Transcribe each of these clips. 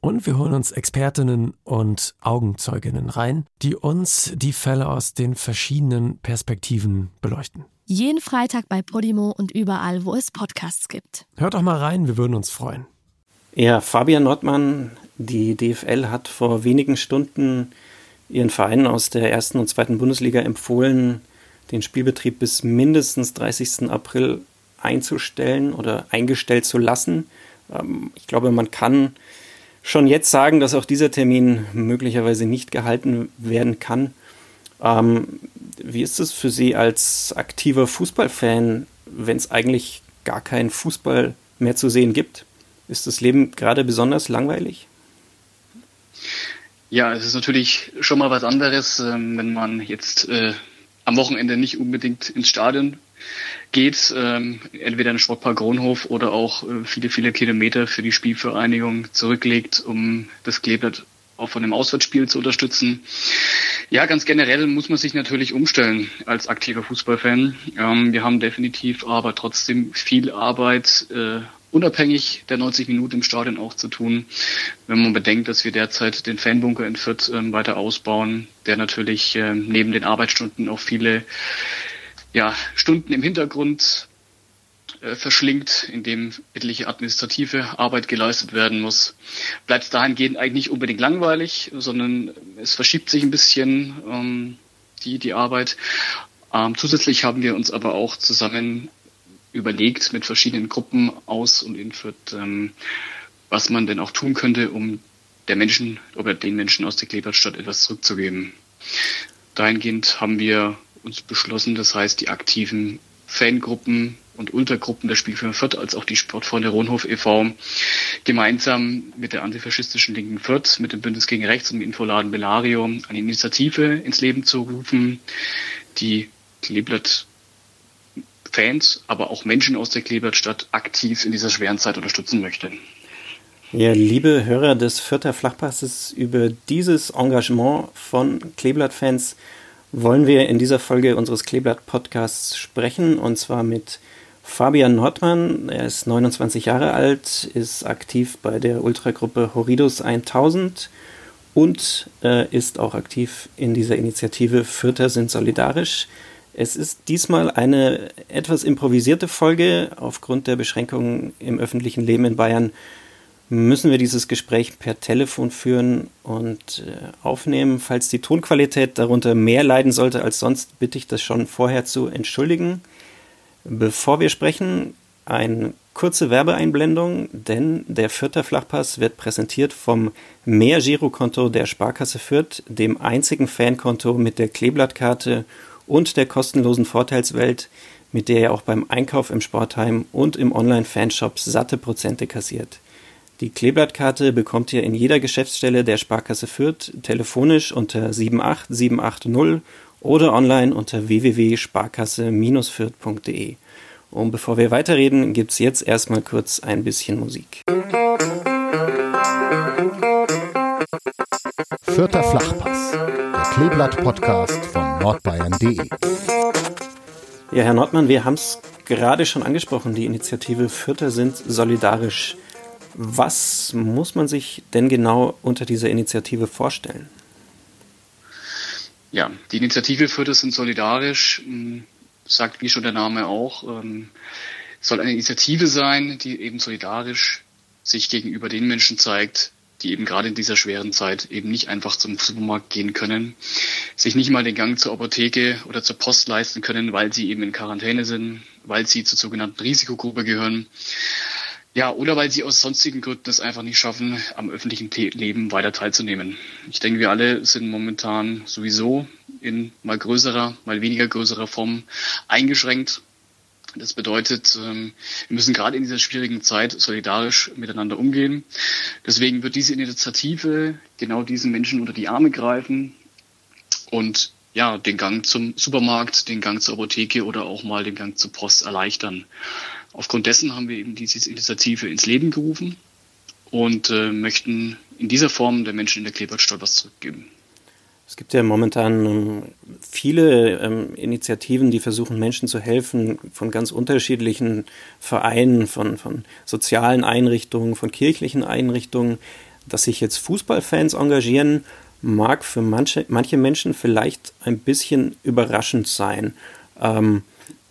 Und wir holen uns Expertinnen und Augenzeuginnen rein, die uns die Fälle aus den verschiedenen Perspektiven beleuchten. Jeden Freitag bei Podimo und überall, wo es Podcasts gibt. Hört doch mal rein, wir würden uns freuen. Ja, Fabian Nordmann, die DFL hat vor wenigen Stunden ihren Vereinen aus der ersten und zweiten Bundesliga empfohlen, den Spielbetrieb bis mindestens 30. April einzustellen oder eingestellt zu lassen. Ähm, ich glaube, man kann schon jetzt sagen, dass auch dieser Termin möglicherweise nicht gehalten werden kann. Ähm, wie ist es für Sie als aktiver Fußballfan, wenn es eigentlich gar keinen Fußball mehr zu sehen gibt? Ist das Leben gerade besonders langweilig? Ja, es ist natürlich schon mal was anderes, ähm, wenn man jetzt äh, am Wochenende nicht unbedingt ins Stadion geht, ähm, entweder in den Sportpark Kronhof oder auch äh, viele, viele Kilometer für die Spielvereinigung zurücklegt, um das Kleeblatt auch von dem Auswärtsspiel zu unterstützen. Ja, ganz generell muss man sich natürlich umstellen als aktiver Fußballfan. Ähm, wir haben definitiv aber trotzdem viel Arbeit, äh, unabhängig der 90 Minuten im Stadion auch zu tun. Wenn man bedenkt, dass wir derzeit den Fanbunker in Fürth äh, weiter ausbauen, der natürlich äh, neben den Arbeitsstunden auch viele ja, Stunden im Hintergrund äh, verschlingt, in dem etliche administrative Arbeit geleistet werden muss, bleibt es dahingehend eigentlich nicht unbedingt langweilig, sondern es verschiebt sich ein bisschen ähm, die, die Arbeit. Ähm, zusätzlich haben wir uns aber auch zusammen überlegt mit verschiedenen Gruppen aus und in Fürth, ähm, was man denn auch tun könnte, um der Menschen oder den Menschen aus der Kleberstadt etwas zurückzugeben. Dahingehend haben wir uns beschlossen. Das heißt, die aktiven Fangruppen und Ultragruppen der Spielfirma Fürth als auch die Sportfreunde Rohnhof e.V. gemeinsam mit der antifaschistischen Linken Fürth, mit dem Bündnis gegen Rechts und dem Infoladen Belario eine Initiative ins Leben zu rufen, die Kleeblatt Fans, aber auch Menschen aus der Kleeblattstadt aktiv in dieser schweren Zeit unterstützen möchte. Ja, liebe Hörer des Fürther Flachpasses, über dieses Engagement von Kleeblatt-Fans wollen wir in dieser Folge unseres Kleeblatt-Podcasts sprechen und zwar mit Fabian Nordmann. Er ist 29 Jahre alt, ist aktiv bei der Ultragruppe Horridus 1000 und äh, ist auch aktiv in dieser Initiative Fürther sind solidarisch. Es ist diesmal eine etwas improvisierte Folge aufgrund der Beschränkungen im öffentlichen Leben in Bayern müssen wir dieses Gespräch per Telefon führen und äh, aufnehmen. Falls die Tonqualität darunter mehr leiden sollte als sonst, bitte ich das schon vorher zu entschuldigen. Bevor wir sprechen, eine kurze Werbeeinblendung, denn der Fürther Flachpass wird präsentiert vom Mehr-Girokonto der Sparkasse Fürth, dem einzigen Fankonto mit der Kleeblattkarte und der kostenlosen Vorteilswelt, mit der ihr auch beim Einkauf im Sportheim und im Online-Fanshop satte Prozente kassiert. Die Kleeblattkarte bekommt ihr in jeder Geschäftsstelle der Sparkasse Fürth telefonisch unter 78780 oder online unter www.sparkasse-fürth.de. Und bevor wir weiterreden, gibt's jetzt erstmal kurz ein bisschen Musik. Vierter Flachpass, der Kleeblatt-Podcast von nordbayern.de. Ja, Herr Nordmann, wir haben es gerade schon angesprochen, die Initiative Vierter sind solidarisch. Was muss man sich denn genau unter dieser Initiative vorstellen? Ja, die Initiative Fürth sind solidarisch, hm, sagt wie schon der Name auch, ähm, soll eine Initiative sein, die eben solidarisch sich gegenüber den Menschen zeigt, die eben gerade in dieser schweren Zeit eben nicht einfach zum Supermarkt gehen können, sich nicht mal den Gang zur Apotheke oder zur Post leisten können, weil sie eben in Quarantäne sind, weil sie zur sogenannten Risikogruppe gehören ja, oder weil sie aus sonstigen Gründen es einfach nicht schaffen, am öffentlichen Leben weiter teilzunehmen. Ich denke, wir alle sind momentan sowieso in mal größerer, mal weniger größerer Form eingeschränkt. Das bedeutet, ähm, wir müssen gerade in dieser schwierigen Zeit solidarisch miteinander umgehen. Deswegen wird diese Initiative genau diesen Menschen unter die Arme greifen und ja, den Gang zum Supermarkt, den Gang zur Apotheke oder auch mal den Gang zur Post erleichtern. Aufgrund dessen haben wir eben diese Initiative ins Leben gerufen und äh, möchten in dieser Form der Menschen in der Klebertstadt was zurückgeben. Es gibt ja momentan ähm, viele ähm, Initiativen, die versuchen, Menschen zu helfen, von ganz unterschiedlichen Vereinen, von, von sozialen Einrichtungen, von kirchlichen Einrichtungen. Dass sich jetzt Fußballfans engagieren, mag für manche, manche Menschen vielleicht ein bisschen überraschend sein. Ähm,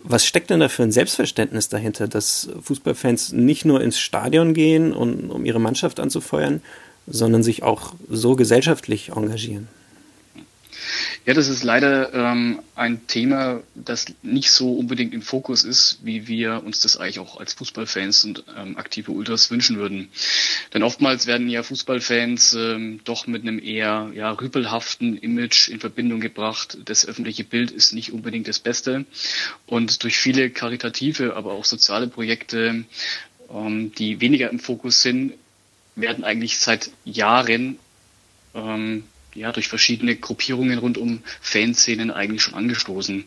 was steckt denn da für ein Selbstverständnis dahinter, dass Fußballfans nicht nur ins Stadion gehen, um, um ihre Mannschaft anzufeuern, sondern sich auch so gesellschaftlich engagieren? Ja, das ist leider ähm, ein Thema, das nicht so unbedingt im Fokus ist, wie wir uns das eigentlich auch als Fußballfans und ähm, aktive Ultras wünschen würden. Denn oftmals werden ja Fußballfans ähm, doch mit einem eher ja, rüpelhaften Image in Verbindung gebracht. Das öffentliche Bild ist nicht unbedingt das Beste. Und durch viele karitative, aber auch soziale Projekte, ähm, die weniger im Fokus sind, werden eigentlich seit Jahren ähm, ja, durch verschiedene Gruppierungen rund um Fanszenen eigentlich schon angestoßen.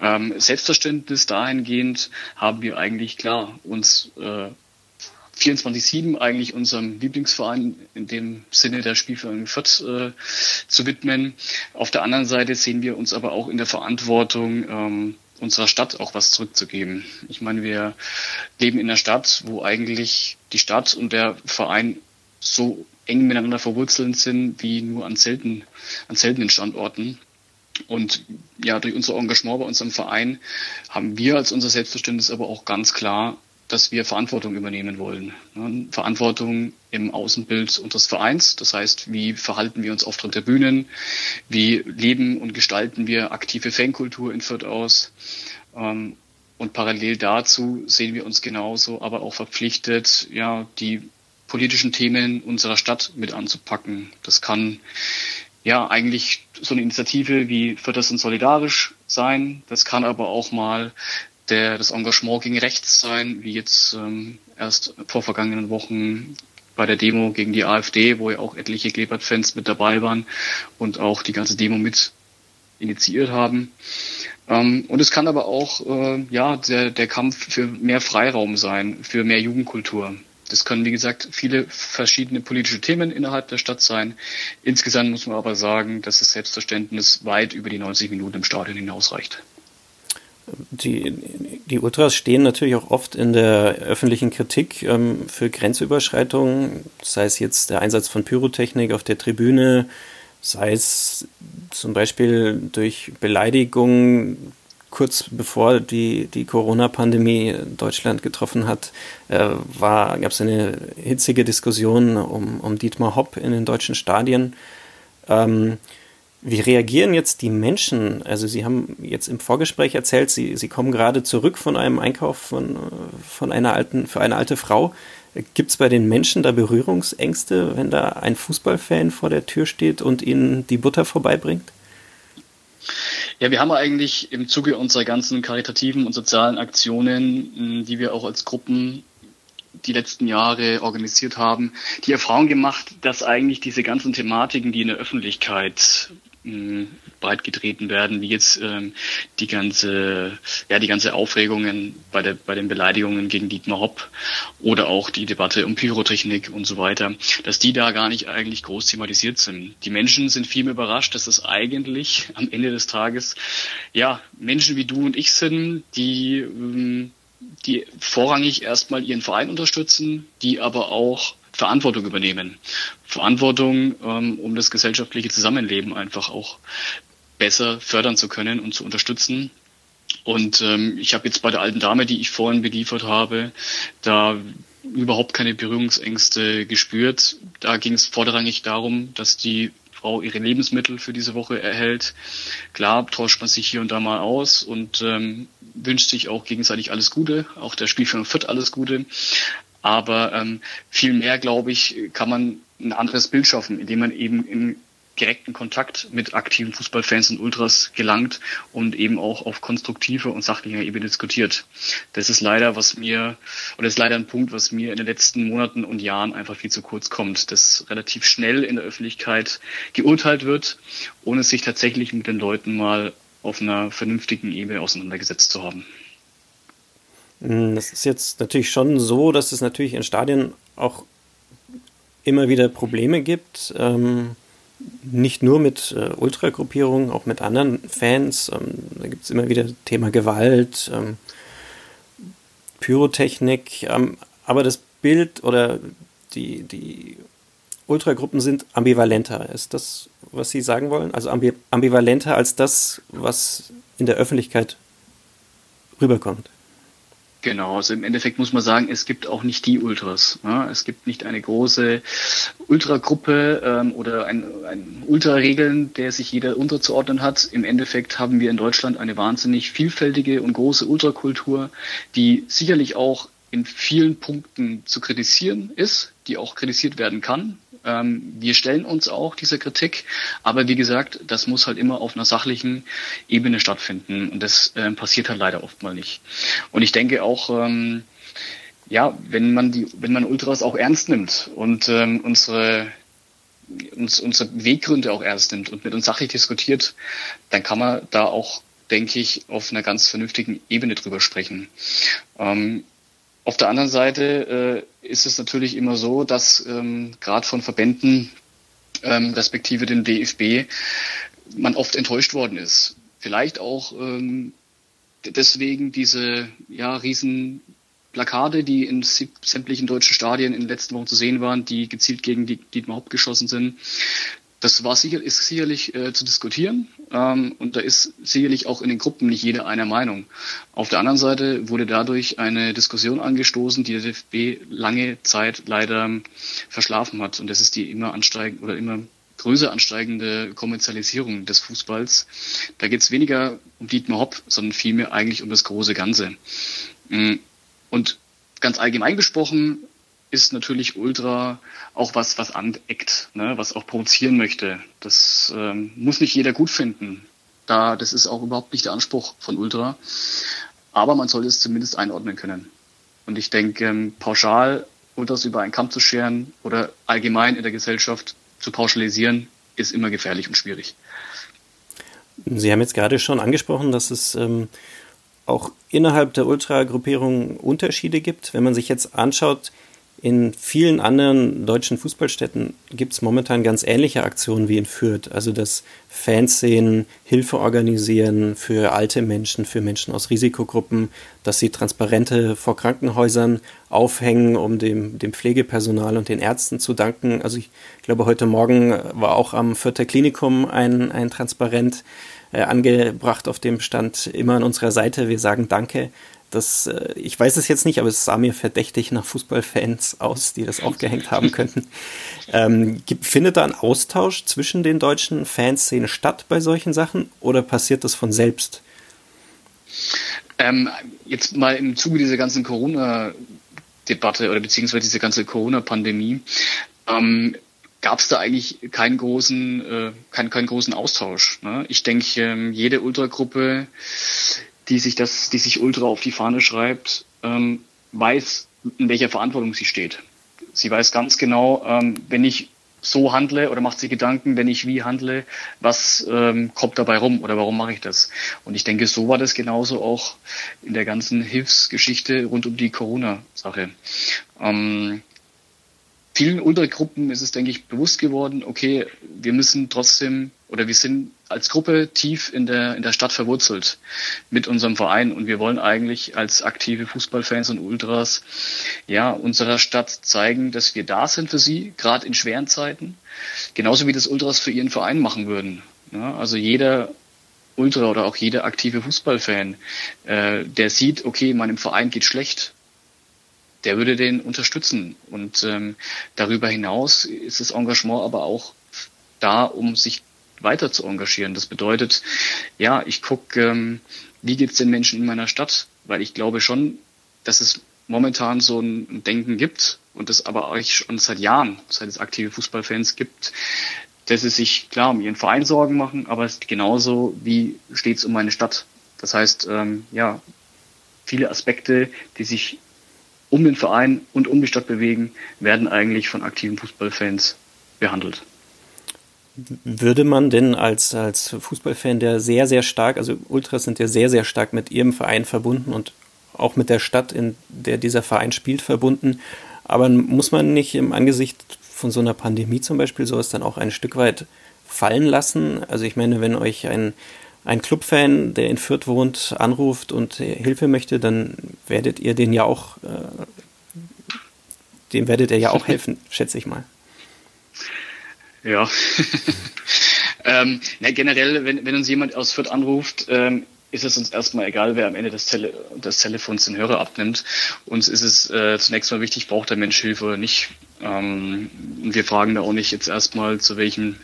Ähm, Selbstverständnis dahingehend haben wir eigentlich klar uns äh, 24-7 eigentlich unserem Lieblingsverein in dem Sinne der Spielverein Fürth äh, zu widmen. Auf der anderen Seite sehen wir uns aber auch in der Verantwortung, ähm, unserer Stadt auch was zurückzugeben. Ich meine, wir leben in einer Stadt, wo eigentlich die Stadt und der Verein so eng miteinander verwurzelt sind wie nur an selten, an seltenen Standorten. Und ja, durch unser Engagement bei unserem Verein haben wir als unser Selbstverständnis aber auch ganz klar, dass wir Verantwortung übernehmen wollen. Verantwortung im Außenbild unseres Vereins. Das heißt, wie verhalten wir uns auf der Bühnen? Wie leben und gestalten wir aktive Fankultur in Fürth aus? Ähm, und parallel dazu sehen wir uns genauso aber auch verpflichtet, ja, die politischen Themen unserer Stadt mit anzupacken. Das kann ja eigentlich so eine Initiative wie das und solidarisch sein. Das kann aber auch mal der, das Engagement gegen rechts sein, wie jetzt ähm, erst vor vergangenen Wochen bei der Demo gegen die AfD, wo ja auch etliche Klebert-Fans mit dabei waren und auch die ganze Demo mit initiiert haben. Ähm, und es kann aber auch äh, ja der, der Kampf für mehr Freiraum sein, für mehr Jugendkultur. Das können, wie gesagt, viele verschiedene politische Themen innerhalb der Stadt sein. Insgesamt muss man aber sagen, dass das Selbstverständnis weit über die 90 Minuten im Stadion hinausreicht. Die, die Ultras stehen natürlich auch oft in der öffentlichen Kritik ähm, für Grenzüberschreitungen, sei es jetzt der Einsatz von Pyrotechnik auf der Tribüne, sei es zum Beispiel durch Beleidigungen kurz bevor die, die Corona-Pandemie Deutschland getroffen hat, äh, gab es eine hitzige Diskussion um, um Dietmar Hopp in den deutschen Stadien. Ähm, wie reagieren jetzt die Menschen? Also Sie haben jetzt im Vorgespräch erzählt, Sie, Sie kommen gerade zurück von einem Einkauf von, von einer alten, für eine alte Frau. Gibt es bei den Menschen da Berührungsängste, wenn da ein Fußballfan vor der Tür steht und Ihnen die Butter vorbeibringt? Ja, wir haben eigentlich im Zuge unserer ganzen karitativen und sozialen Aktionen, die wir auch als Gruppen die letzten Jahre organisiert haben, die Erfahrung gemacht, dass eigentlich diese ganzen Thematiken, die in der Öffentlichkeit breitgetreten werden, wie jetzt ähm, die ganze, ja, die ganze Aufregungen bei der, bei den Beleidigungen gegen Dietmar Hopp oder auch die Debatte um Pyrotechnik und so weiter, dass die da gar nicht eigentlich groß thematisiert sind. Die Menschen sind vielmehr überrascht, dass es eigentlich am Ende des Tages, ja, Menschen wie du und ich sind, die, ähm, die vorrangig erstmal ihren Verein unterstützen, die aber auch Verantwortung übernehmen. Verantwortung, ähm, um das gesellschaftliche Zusammenleben einfach auch besser fördern zu können und zu unterstützen. Und ähm, ich habe jetzt bei der alten Dame, die ich vorhin beliefert habe, da überhaupt keine Berührungsängste gespürt. Da ging es vorderrangig darum, dass die Frau ihre Lebensmittel für diese Woche erhält. Klar tauscht man sich hier und da mal aus und ähm, wünscht sich auch gegenseitig alles Gute, auch der Spielführer Fürth alles Gute. Aber ähm, viel mehr, glaube ich, kann man ein anderes Bild schaffen, indem man eben in direkten Kontakt mit aktiven Fußballfans und Ultras gelangt und eben auch auf konstruktiver und sachlicher Ebene diskutiert. Das ist leider, was mir, oder ist leider ein Punkt, was mir in den letzten Monaten und Jahren einfach viel zu kurz kommt, dass relativ schnell in der Öffentlichkeit geurteilt wird, ohne sich tatsächlich mit den Leuten mal auf einer vernünftigen Ebene auseinandergesetzt zu haben. Hm, das ist jetzt natürlich schon so, dass es natürlich in Stadien auch immer wieder Probleme gibt. Ähm, nicht nur mit äh, Ultragruppierungen, auch mit anderen Fans. Ähm, da gibt es immer wieder Thema Gewalt, ähm, Pyrotechnik. Ähm, aber das Bild oder die, die Ultragruppen sind ambivalenter. Ist das, was Sie sagen wollen? Also ambivalenter als das, was in der Öffentlichkeit rüberkommt. Genau, also im Endeffekt muss man sagen, es gibt auch nicht die Ultras. Ja? Es gibt nicht eine große Ultragruppe ähm, oder ein, ein Ultraregeln, der sich jeder unterzuordnen hat. Im Endeffekt haben wir in Deutschland eine wahnsinnig vielfältige und große Ultrakultur, die sicherlich auch in vielen Punkten zu kritisieren ist, die auch kritisiert werden kann. Ähm, wir stellen uns auch dieser Kritik, aber wie gesagt, das muss halt immer auf einer sachlichen Ebene stattfinden und das äh, passiert halt leider oft mal nicht. Und ich denke auch, ähm, ja, wenn man die, wenn man Ultras auch ernst nimmt und ähm, unsere uns, unsere Weggründe auch ernst nimmt und mit uns sachlich diskutiert, dann kann man da auch, denke ich, auf einer ganz vernünftigen Ebene drüber sprechen. Ähm, auf der anderen Seite äh, ist es natürlich immer so, dass ähm, gerade von Verbänden ähm, respektive dem DFB man oft enttäuscht worden ist. Vielleicht auch ähm, deswegen diese ja riesen Plakate, die in sämtlichen deutschen Stadien in den letzten Wochen zu sehen waren, die gezielt gegen die Dietmar Haupt geschossen sind. Das war sicher, ist sicherlich äh, zu diskutieren ähm, und da ist sicherlich auch in den Gruppen nicht jeder einer Meinung. Auf der anderen Seite wurde dadurch eine Diskussion angestoßen, die der DFB lange Zeit leider verschlafen hat und das ist die immer ansteigend oder immer größer ansteigende Kommerzialisierung des Fußballs. Da geht es weniger um Dietmar Hopp, sondern vielmehr eigentlich um das große Ganze. Mm, und ganz allgemein gesprochen ist natürlich Ultra auch was, was aneckt, ne, was auch provozieren möchte. Das ähm, muss nicht jeder gut finden. Da, das ist auch überhaupt nicht der Anspruch von Ultra. Aber man sollte es zumindest einordnen können. Und ich denke, ähm, pauschal Ultras über einen Kamm zu scheren oder allgemein in der Gesellschaft zu pauschalisieren, ist immer gefährlich und schwierig. Sie haben jetzt gerade schon angesprochen, dass es ähm, auch innerhalb der Ultra-Gruppierung Unterschiede gibt. Wenn man sich jetzt anschaut, in vielen anderen deutschen Fußballstädten gibt es momentan ganz ähnliche Aktionen wie in Fürth. Also dass Fans sehen, Hilfe organisieren für alte Menschen, für Menschen aus Risikogruppen, dass sie Transparente vor Krankenhäusern aufhängen, um dem, dem Pflegepersonal und den Ärzten zu danken. Also ich glaube, heute Morgen war auch am Fürther Klinikum ein, ein Transparent äh, angebracht, auf dem stand immer an unserer Seite, wir sagen Danke. Das, äh, ich weiß es jetzt nicht, aber es sah mir verdächtig nach Fußballfans aus, die das aufgehängt haben könnten. Ähm, findet da ein Austausch zwischen den deutschen Fanszenen statt bei solchen Sachen oder passiert das von selbst? Ähm, jetzt mal im Zuge dieser ganzen Corona-Debatte oder beziehungsweise dieser ganze Corona-Pandemie ähm, gab es da eigentlich keinen großen, äh, keinen, keinen großen Austausch. Ne? Ich denke, ähm, jede Ultragruppe die sich das, die sich Ultra auf die Fahne schreibt, ähm, weiß, in welcher Verantwortung sie steht. Sie weiß ganz genau, ähm, wenn ich so handle oder macht sich Gedanken, wenn ich wie handle, was ähm, kommt dabei rum oder warum mache ich das? Und ich denke, so war das genauso auch in der ganzen Hilfsgeschichte rund um die Corona-Sache. Ähm, vielen Untergruppen ist es, denke ich, bewusst geworden, okay, wir müssen trotzdem oder wir sind als Gruppe tief in der, in der Stadt verwurzelt mit unserem Verein und wir wollen eigentlich als aktive Fußballfans und Ultras ja unserer Stadt zeigen, dass wir da sind für sie, gerade in schweren Zeiten, genauso wie das Ultras für ihren Verein machen würden. Ja, also jeder Ultra oder auch jeder aktive Fußballfan, äh, der sieht, okay, meinem Verein geht schlecht, der würde den unterstützen. Und ähm, darüber hinaus ist das Engagement aber auch da, um sich weiter zu engagieren. Das bedeutet, ja, ich gucke, ähm, wie geht's den Menschen in meiner Stadt, weil ich glaube schon, dass es momentan so ein Denken gibt und das aber auch schon seit Jahren, seit es aktive Fußballfans gibt, dass sie sich klar um ihren Verein Sorgen machen, aber genauso wie steht es um meine Stadt. Das heißt, ähm, ja, viele Aspekte, die sich um den Verein und um die Stadt bewegen, werden eigentlich von aktiven Fußballfans behandelt. Würde man denn als, als Fußballfan, der sehr, sehr stark, also Ultras sind ja sehr, sehr stark mit ihrem Verein verbunden und auch mit der Stadt, in der dieser Verein spielt, verbunden, aber muss man nicht im Angesicht von so einer Pandemie zum Beispiel sowas dann auch ein Stück weit fallen lassen? Also ich meine, wenn euch ein, ein Clubfan, der in Fürth wohnt, anruft und Hilfe möchte, dann werdet ihr den ja auch, äh, dem werdet ihr ja auch helfen, schätze ich mal. Ja. ähm, na, generell, wenn, wenn uns jemand aus Fürth anruft, ähm, ist es uns erstmal egal, wer am Ende des, Tele des Telefons den Hörer abnimmt. Uns ist es äh, zunächst mal wichtig, braucht der Mensch Hilfe oder nicht. Ähm, wir fragen da auch nicht jetzt erstmal, zu welchem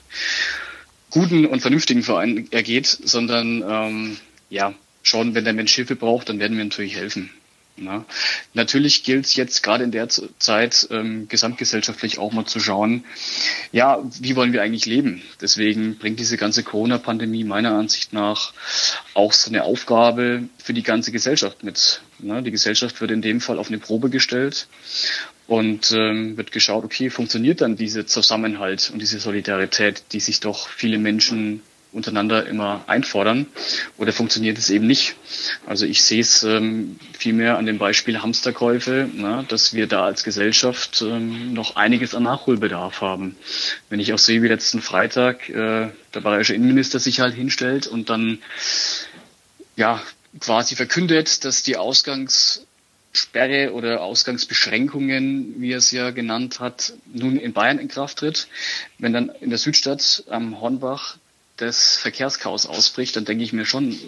guten und vernünftigen Verein er geht, sondern ähm, ja, schon, wenn der Mensch Hilfe braucht, dann werden wir natürlich helfen. Ja. Natürlich gilt es jetzt gerade in der Zeit ähm, gesamtgesellschaftlich auch mal zu schauen, ja, wie wollen wir eigentlich leben? Deswegen bringt diese ganze Corona-Pandemie meiner Ansicht nach auch so eine Aufgabe für die ganze Gesellschaft mit. Ne? Die Gesellschaft wird in dem Fall auf eine Probe gestellt und ähm, wird geschaut, okay, funktioniert dann dieser Zusammenhalt und diese Solidarität, die sich doch viele Menschen untereinander immer einfordern oder funktioniert es eben nicht. Also ich sehe es ähm, vielmehr an dem Beispiel Hamsterkäufe, na, dass wir da als Gesellschaft ähm, noch einiges an Nachholbedarf haben. Wenn ich auch sehe, wie letzten Freitag äh, der bayerische Innenminister sich halt hinstellt und dann ja quasi verkündet, dass die Ausgangssperre oder Ausgangsbeschränkungen, wie er es ja genannt hat, nun in Bayern in Kraft tritt. Wenn dann in der Südstadt am Hornbach das Verkehrschaos ausbricht, dann denke ich mir schon,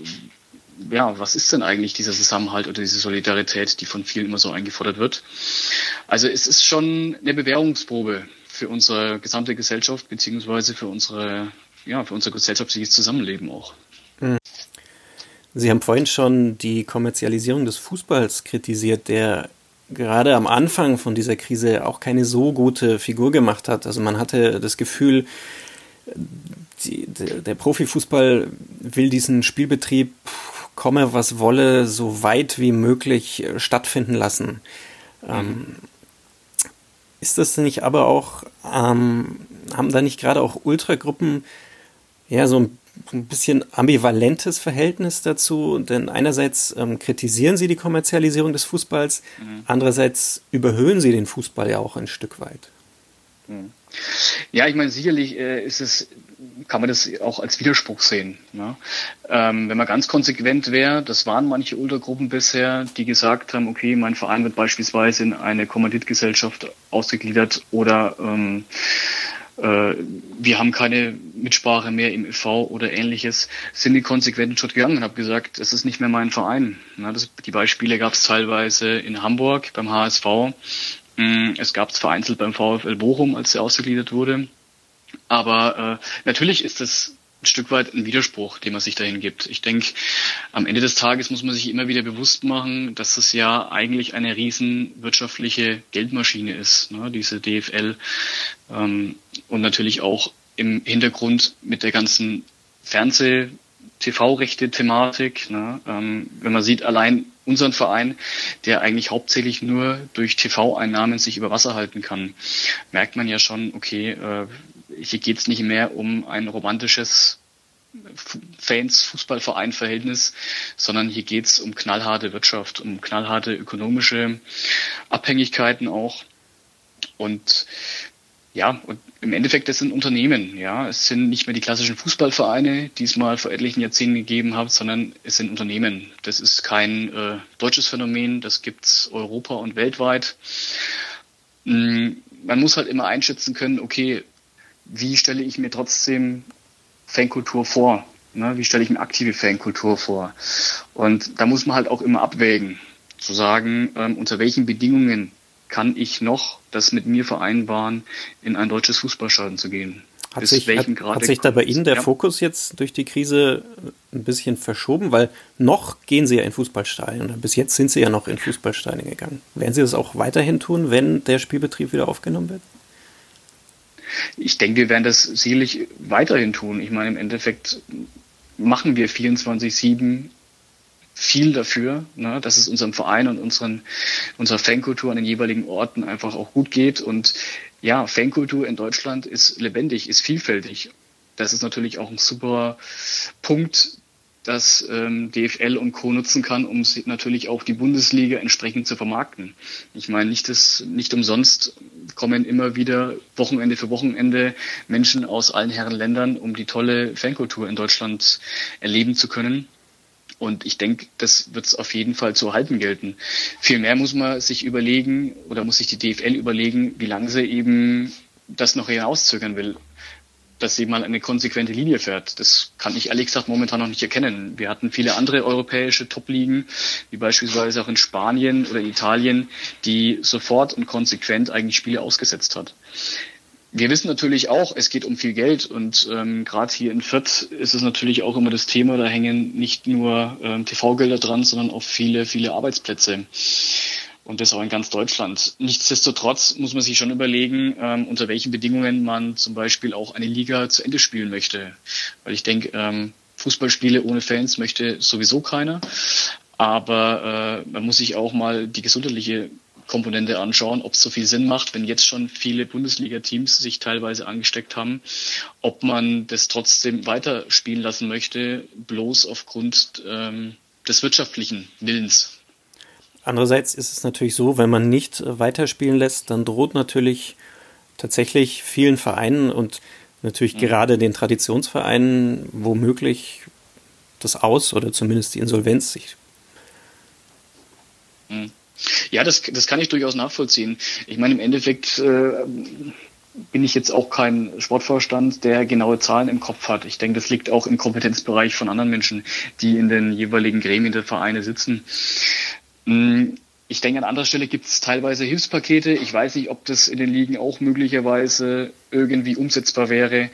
ja, was ist denn eigentlich dieser Zusammenhalt oder diese Solidarität, die von vielen immer so eingefordert wird? Also es ist schon eine Bewährungsprobe für unsere gesamte Gesellschaft beziehungsweise für unsere, ja, für unser gesellschaftliches Zusammenleben auch. Sie haben vorhin schon die Kommerzialisierung des Fußballs kritisiert, der gerade am Anfang von dieser Krise auch keine so gute Figur gemacht hat. Also man hatte das Gefühl, die, der, Profifußball will diesen Spielbetrieb, komme was wolle, so weit wie möglich äh, stattfinden lassen. Ähm, ist das nicht aber auch, ähm, haben da nicht gerade auch Ultragruppen ja so ein, ein, bisschen ambivalentes Verhältnis dazu? Denn einerseits ähm, kritisieren sie die Kommerzialisierung des Fußballs, mhm. andererseits überhöhen sie den Fußball ja auch ein Stück weit. Mhm. Ja, ich meine, sicherlich äh, ist es, kann man das auch als Widerspruch sehen. Ne? Ähm, wenn man ganz konsequent wäre, das waren manche Ultragruppen bisher, die gesagt haben, okay, mein Verein wird beispielsweise in eine Kommanditgesellschaft ausgegliedert oder ähm, äh, wir haben keine Mitsprache mehr im EV oder ähnliches, sind die konsequenten Schritt gegangen und habe gesagt, es ist nicht mehr mein Verein. Ne? Das, die Beispiele gab es teilweise in Hamburg beim HSV, Mm, es gab es vereinzelt beim VfL Bochum, als er ausgegliedert wurde. Aber äh, natürlich ist das ein Stück weit ein Widerspruch, den man sich dahin gibt. Ich denke, am Ende des Tages muss man sich immer wieder bewusst machen, dass das ja eigentlich eine riesen wirtschaftliche Geldmaschine ist, ne, diese DFL. Ähm, und natürlich auch im Hintergrund mit der ganzen Fernseh- TV-Rechte-Thematik. Ne? Ähm, wenn man sieht, allein unseren Verein, der eigentlich hauptsächlich nur durch TV-Einnahmen sich über Wasser halten kann, merkt man ja schon, okay, äh, hier geht es nicht mehr um ein romantisches Fans-Fußballverein-Verhältnis, sondern hier geht es um knallharte Wirtschaft, um knallharte ökonomische Abhängigkeiten auch. Und ja, und im Endeffekt, das sind Unternehmen, ja. Es sind nicht mehr die klassischen Fußballvereine, die es mal vor etlichen Jahrzehnten gegeben hat, sondern es sind Unternehmen. Das ist kein äh, deutsches Phänomen, das gibt's Europa und weltweit. Mm, man muss halt immer einschätzen können, okay, wie stelle ich mir trotzdem Fankultur vor? Ne? Wie stelle ich mir aktive Fankultur vor? Und da muss man halt auch immer abwägen, zu sagen, ähm, unter welchen Bedingungen kann ich noch das mit mir vereinbaren, in ein deutsches Fußballstadion zu gehen. Hat sich, hat, hat sich da bei Ihnen der ja. Fokus jetzt durch die Krise ein bisschen verschoben? Weil noch gehen Sie ja in Fußballstadien und bis jetzt sind Sie ja noch in Fußballstadien gegangen. Werden Sie das auch weiterhin tun, wenn der Spielbetrieb wieder aufgenommen wird? Ich denke, wir werden das sicherlich weiterhin tun. Ich meine, im Endeffekt machen wir 24-7 viel dafür, ne, dass es unserem Verein und unseren, unserer Fankultur an den jeweiligen Orten einfach auch gut geht. Und ja, Fankultur in Deutschland ist lebendig, ist vielfältig. Das ist natürlich auch ein super Punkt, dass ähm, DFL und Co. nutzen kann, um natürlich auch die Bundesliga entsprechend zu vermarkten. Ich meine, nicht, das, nicht umsonst kommen immer wieder Wochenende für Wochenende Menschen aus allen Herren Ländern, um die tolle Fankultur in Deutschland erleben zu können. Und ich denke, das wird es auf jeden Fall zu erhalten gelten. Vielmehr muss man sich überlegen oder muss sich die DFL überlegen, wie lange sie eben das noch hinauszögern will dass sie mal eine konsequente Linie fährt. Das kann ich ehrlich gesagt momentan noch nicht erkennen. Wir hatten viele andere europäische Top-Ligen, wie beispielsweise auch in Spanien oder Italien, die sofort und konsequent eigentlich Spiele ausgesetzt hat. Wir wissen natürlich auch, es geht um viel Geld und ähm, gerade hier in Fürth ist es natürlich auch immer das Thema, da hängen nicht nur ähm, TV-Gelder dran, sondern auch viele, viele Arbeitsplätze. Und das auch in ganz Deutschland. Nichtsdestotrotz muss man sich schon überlegen, ähm, unter welchen Bedingungen man zum Beispiel auch eine Liga zu Ende spielen möchte. Weil ich denke, ähm, Fußballspiele ohne Fans möchte sowieso keiner. Aber äh, man muss sich auch mal die gesundheitliche Komponente anschauen, ob es so viel Sinn macht, wenn jetzt schon viele Bundesliga-Teams sich teilweise angesteckt haben, ob man das trotzdem weiterspielen lassen möchte, bloß aufgrund ähm, des wirtschaftlichen Willens. Andererseits ist es natürlich so, wenn man nicht weiterspielen lässt, dann droht natürlich tatsächlich vielen Vereinen und natürlich mhm. gerade den Traditionsvereinen womöglich das Aus oder zumindest die Insolvenz. Ich mhm. Ja, das, das kann ich durchaus nachvollziehen. Ich meine, im Endeffekt äh, bin ich jetzt auch kein Sportvorstand, der genaue Zahlen im Kopf hat. Ich denke, das liegt auch im Kompetenzbereich von anderen Menschen, die in den jeweiligen Gremien der Vereine sitzen. Hm, ich denke, an anderer Stelle gibt es teilweise Hilfspakete. Ich weiß nicht, ob das in den Ligen auch möglicherweise irgendwie umsetzbar wäre.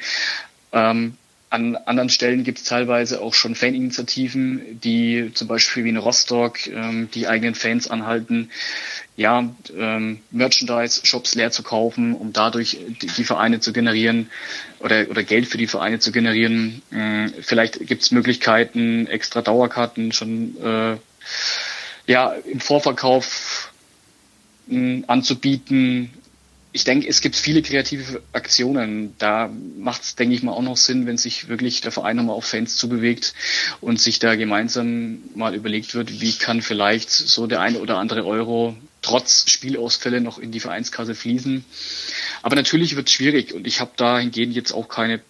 Ähm, an anderen Stellen gibt es teilweise auch schon Faninitiativen, die zum Beispiel wie in Rostock ähm, die eigenen Fans anhalten, ja, ähm, Merchandise-Shops leer zu kaufen, um dadurch die, die, Vereine zu generieren oder, oder Geld für die Vereine zu generieren. Ähm, vielleicht gibt es Möglichkeiten, extra Dauerkarten schon äh, ja, im Vorverkauf äh, anzubieten, ich denke, es gibt viele kreative Aktionen. Da macht es, denke ich mal, auch noch Sinn, wenn sich wirklich der Verein nochmal auf Fans zubewegt und sich da gemeinsam mal überlegt wird, wie kann vielleicht so der eine oder andere Euro trotz Spielausfälle noch in die Vereinskasse fließen. Aber natürlich wird es schwierig und ich habe dahingehend jetzt auch keine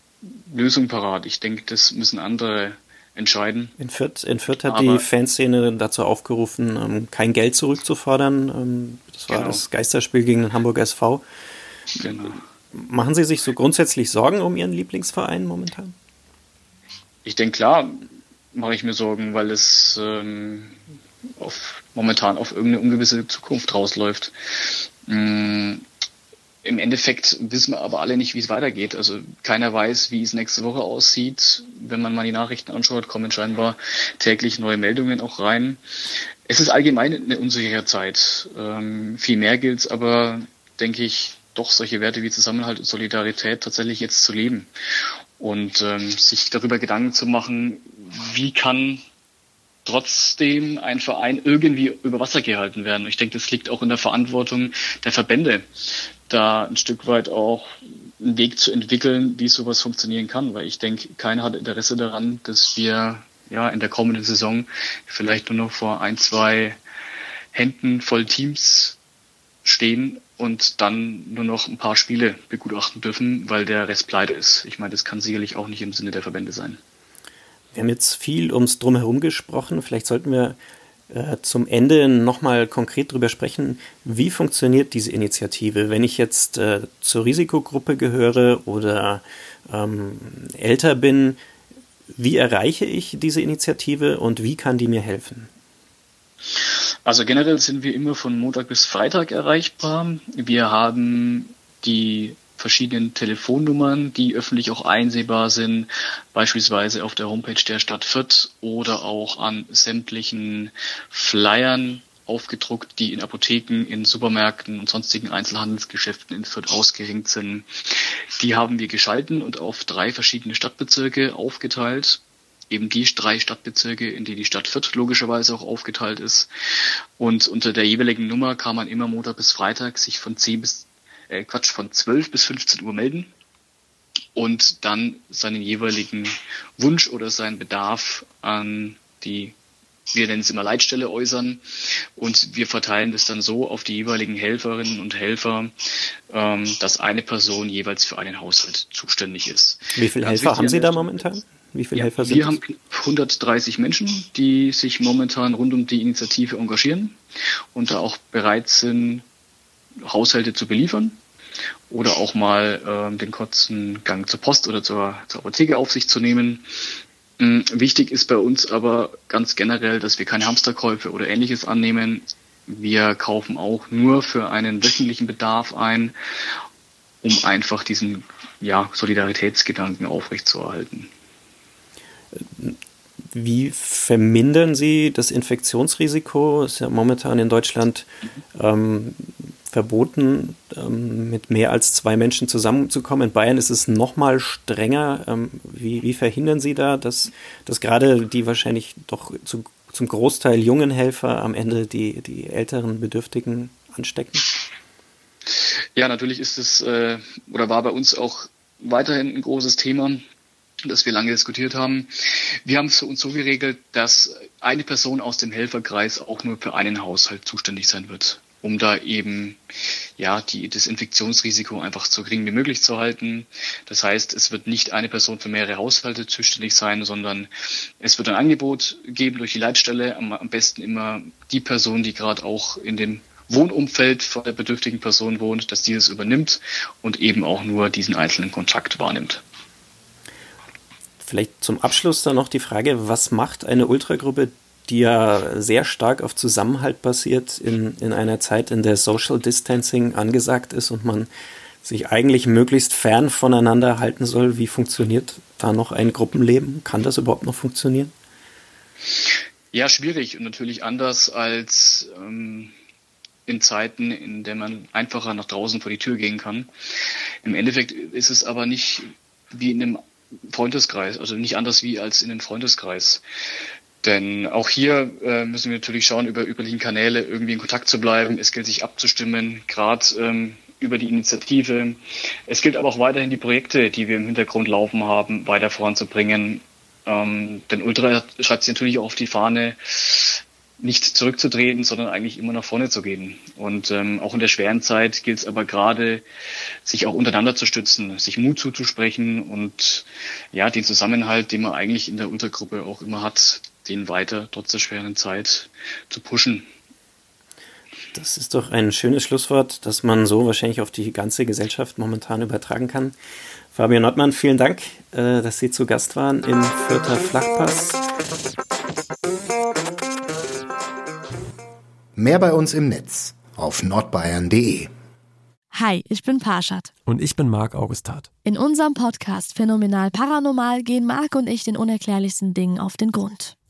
Lösung parat. Ich denke, das müssen andere entscheiden. In Fürth, in Fürth hat Aber die Fanszene dazu aufgerufen, ähm, kein Geld zurückzufordern. Ähm, das war genau. das Geisterspiel gegen den Hamburg SV. Genau. Machen Sie sich so grundsätzlich Sorgen um Ihren Lieblingsverein momentan? Ich denke, klar, mache ich mir Sorgen, weil es ähm, auf, momentan auf irgendeine ungewisse Zukunft rausläuft. Mm, im Endeffekt wissen wir aber alle nicht, wie es weitergeht. Also keiner weiß, wie es nächste Woche aussieht. Wenn man mal die Nachrichten anschaut, kommen scheinbar täglich neue Meldungen auch rein. Es ist allgemein eine unsichere Zeit. Ähm, viel mehr gilt es aber, denke ich, doch solche Werte wie Zusammenhalt und Solidarität tatsächlich jetzt zu leben. Und ähm, sich darüber Gedanken zu machen, wie kann trotzdem ein Verein irgendwie über Wasser gehalten werden. Ich denke, das liegt auch in der Verantwortung der Verbände, da ein Stück weit auch einen Weg zu entwickeln, wie sowas funktionieren kann, weil ich denke, keiner hat Interesse daran, dass wir ja in der kommenden Saison vielleicht nur noch vor ein, zwei Händen voll Teams stehen und dann nur noch ein paar Spiele begutachten dürfen, weil der Rest pleite ist. Ich meine, das kann sicherlich auch nicht im Sinne der Verbände sein. Wir haben jetzt viel ums Drumherum gesprochen. Vielleicht sollten wir äh, zum Ende nochmal konkret darüber sprechen, wie funktioniert diese Initiative. Wenn ich jetzt äh, zur Risikogruppe gehöre oder ähm, älter bin, wie erreiche ich diese Initiative und wie kann die mir helfen? Also generell sind wir immer von Montag bis Freitag erreichbar. Wir haben die verschiedenen Telefonnummern, die öffentlich auch einsehbar sind, beispielsweise auf der Homepage der Stadt Fürth oder auch an sämtlichen Flyern aufgedruckt, die in Apotheken, in Supermärkten und sonstigen Einzelhandelsgeschäften in Fürth ausgehängt sind. Die haben wir geschalten und auf drei verschiedene Stadtbezirke aufgeteilt eben die drei Stadtbezirke, in die die Stadt Fürth logischerweise auch aufgeteilt ist. Und unter der jeweiligen Nummer kann man immer Montag bis Freitag sich von 10 bis, äh, Quatsch, von 12 bis 15 Uhr melden und dann seinen jeweiligen Wunsch oder seinen Bedarf an die wir nennen es immer Leitstelle äußern und wir verteilen das dann so auf die jeweiligen Helferinnen und Helfer, ähm, dass eine Person jeweils für einen Haushalt zuständig ist. Wie viele Helfer haben Sie da momentan? Wie viele ja, Helfer sind Wir haben 130 Menschen, die sich momentan rund um die Initiative engagieren und da auch bereit sind, Haushalte zu beliefern oder auch mal äh, den kurzen Gang zur Post oder zur, zur Apotheke auf sich zu nehmen. Ähm, wichtig ist bei uns aber ganz generell, dass wir keine Hamsterkäufe oder ähnliches annehmen. Wir kaufen auch nur für einen wöchentlichen Bedarf ein, um einfach diesen ja, Solidaritätsgedanken aufrechtzuerhalten. Wie vermindern Sie das Infektionsrisiko? Ist ja momentan in Deutschland ähm, verboten, ähm, mit mehr als zwei Menschen zusammenzukommen. In Bayern ist es noch mal strenger. Ähm, wie, wie, verhindern Sie da, dass, dass gerade die wahrscheinlich doch zu, zum Großteil jungen Helfer am Ende die, die älteren Bedürftigen anstecken? Ja, natürlich ist es äh, oder war bei uns auch weiterhin ein großes Thema das wir lange diskutiert haben. Wir haben es uns so geregelt, dass eine Person aus dem Helferkreis auch nur für einen Haushalt zuständig sein wird, um da eben ja die, das Infektionsrisiko einfach so gering wie möglich zu halten. Das heißt, es wird nicht eine Person für mehrere Haushalte zuständig sein, sondern es wird ein Angebot geben durch die Leitstelle, am, am besten immer die Person, die gerade auch in dem Wohnumfeld von der bedürftigen Person wohnt, dass dieses übernimmt und eben auch nur diesen einzelnen Kontakt wahrnimmt. Vielleicht zum Abschluss dann noch die Frage, was macht eine Ultragruppe, die ja sehr stark auf Zusammenhalt basiert in, in einer Zeit, in der Social Distancing angesagt ist und man sich eigentlich möglichst fern voneinander halten soll. Wie funktioniert da noch ein Gruppenleben? Kann das überhaupt noch funktionieren? Ja, schwierig und natürlich anders als ähm, in Zeiten, in denen man einfacher nach draußen vor die Tür gehen kann. Im Endeffekt ist es aber nicht wie in einem Freundeskreis, also nicht anders wie als in den Freundeskreis. Denn auch hier äh, müssen wir natürlich schauen, über üblichen Kanäle irgendwie in Kontakt zu bleiben. Es gilt sich abzustimmen, gerade ähm, über die Initiative. Es gilt aber auch weiterhin die Projekte, die wir im Hintergrund laufen haben, weiter voranzubringen. Ähm, denn Ultra schreibt sich natürlich auch auf die Fahne, nicht zurückzutreten, sondern eigentlich immer nach vorne zu gehen. Und ähm, auch in der schweren Zeit gilt es aber gerade, sich auch untereinander zu stützen, sich Mut zuzusprechen und ja, den Zusammenhalt, den man eigentlich in der Untergruppe auch immer hat, den weiter trotz der schweren Zeit zu pushen. Das ist doch ein schönes Schlusswort, das man so wahrscheinlich auf die ganze Gesellschaft momentan übertragen kann. Fabian Nottmann, vielen Dank, äh, dass Sie zu Gast waren im Fürther Flachpass. Mehr bei uns im Netz auf nordbayern.de. Hi, ich bin Parshad. Und ich bin Marc Augustat. In unserem Podcast Phänomenal Paranormal gehen Marc und ich den unerklärlichsten Dingen auf den Grund.